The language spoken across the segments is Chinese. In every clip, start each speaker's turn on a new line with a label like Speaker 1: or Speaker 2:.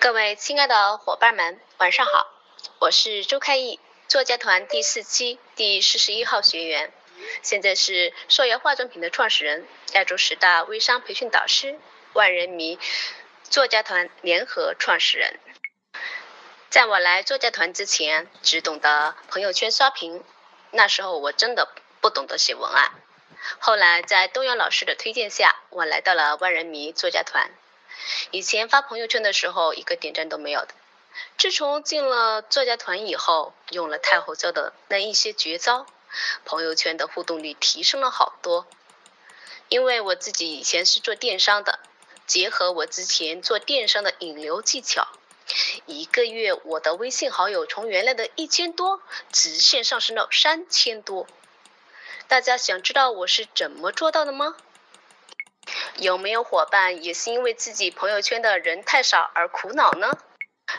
Speaker 1: 各位亲爱的伙伴们，晚上好！我是周开义，作家团第四期第四十一号学员，现在是硕瑶化妆品的创始人，亚洲十大微商培训导师，万人迷作家团联合创始人。在我来作家团之前，只懂得朋友圈刷屏，那时候我真的不懂得写文案。后来在东阳老师的推荐下，我来到了万人迷作家团。以前发朋友圈的时候，一个点赞都没有的。自从进了作家团以后，用了太后教的那一些绝招，朋友圈的互动率提升了好多。因为我自己以前是做电商的，结合我之前做电商的引流技巧，一个月我的微信好友从原来的一千多，直线上升到三千多。大家想知道我是怎么做到的吗？有没有伙伴也是因为自己朋友圈的人太少而苦恼呢？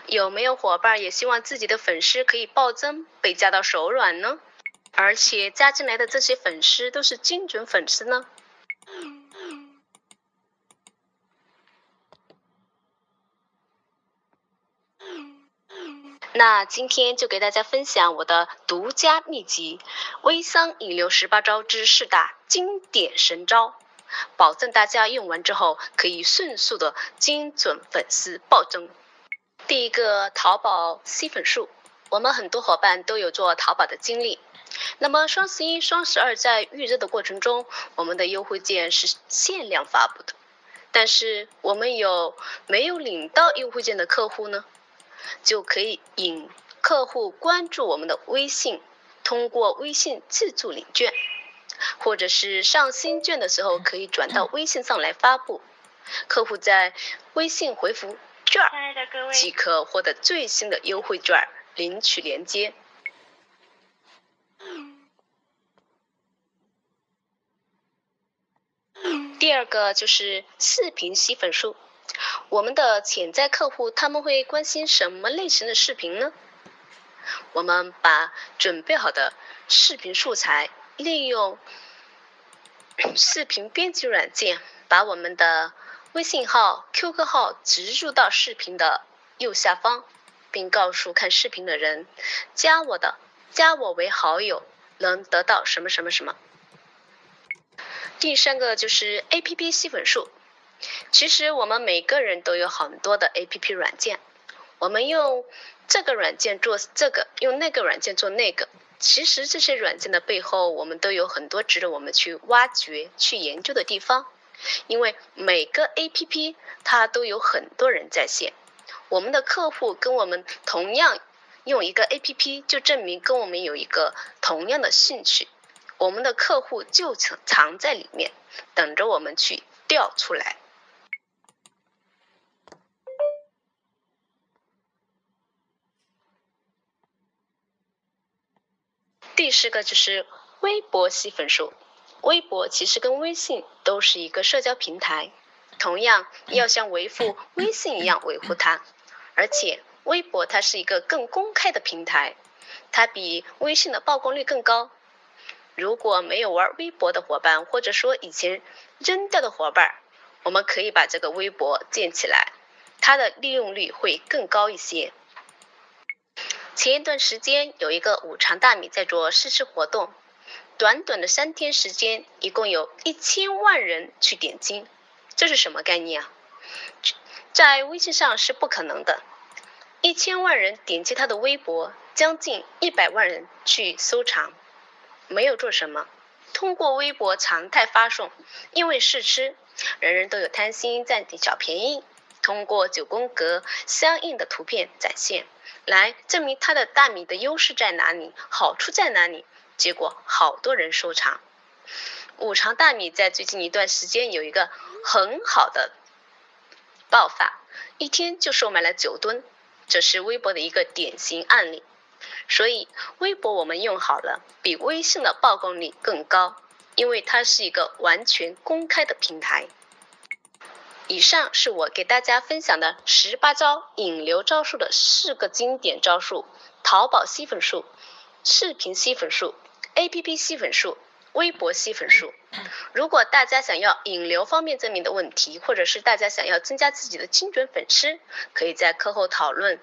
Speaker 1: 有没有伙伴也希望自己的粉丝可以暴增，被加到手软呢？而且加进来的这些粉丝都是精准粉丝呢？那今天就给大家分享我的独家秘籍——微商引流十八招之四大经典神招。保证大家用完之后可以迅速的精准粉丝暴增。第一个，淘宝吸粉术，我们很多伙伴都有做淘宝的经历。那么双十一、双十二在预热的过程中，我们的优惠券是限量发布的。但是我们有没有领到优惠券的客户呢？就可以引客户关注我们的微信，通过微信自助领券。或者是上新券的时候，可以转到微信上来发布，客户在微信回复“券”即可获得最新的优惠券，领取链接。第二个就是视频吸粉术，我们的潜在客户他们会关心什么类型的视频呢？我们把准备好的视频素材。利用视频编辑软件，把我们的微信号、QQ 号植入到视频的右下方，并告诉看视频的人，加我的，加我为好友，能得到什么什么什么。第三个就是 APP 吸粉术。其实我们每个人都有很多的 APP 软件，我们用这个软件做这个，用那个软件做那个。其实这些软件的背后，我们都有很多值得我们去挖掘、去研究的地方。因为每个 APP 它都有很多人在线，我们的客户跟我们同样用一个 APP，就证明跟我们有一个同样的兴趣，我们的客户就藏藏在里面，等着我们去调出来。第四个就是微博吸粉术。微博其实跟微信都是一个社交平台，同样要像维护微信一样维护它。而且微博它是一个更公开的平台，它比微信的曝光率更高。如果没有玩微博的伙伴，或者说以前扔掉的伙伴，我们可以把这个微博建起来，它的利用率会更高一些。前一段时间有一个五常大米在做试吃活动，短短的三天时间，一共有一千万人去点击，这是什么概念啊？在微信上是不可能的，一千万人点击他的微博，将近一百万人去收藏，没有做什么，通过微博常态发送，因为试吃，人人都有贪心占点小便宜，通过九宫格相应的图片展现。来证明它的大米的优势在哪里，好处在哪里？结果好多人收藏。五常大米在最近一段时间有一个很好的爆发，一天就售卖了九吨，这是微博的一个典型案例。所以微博我们用好了，比微信的曝光率更高，因为它是一个完全公开的平台。以上是我给大家分享的十八招引流招数的四个经典招数：淘宝吸粉术、视频吸粉术、APP 吸粉术、微博吸粉术。如果大家想要引流方面证明的问题，或者是大家想要增加自己的精准粉丝，可以在课后讨论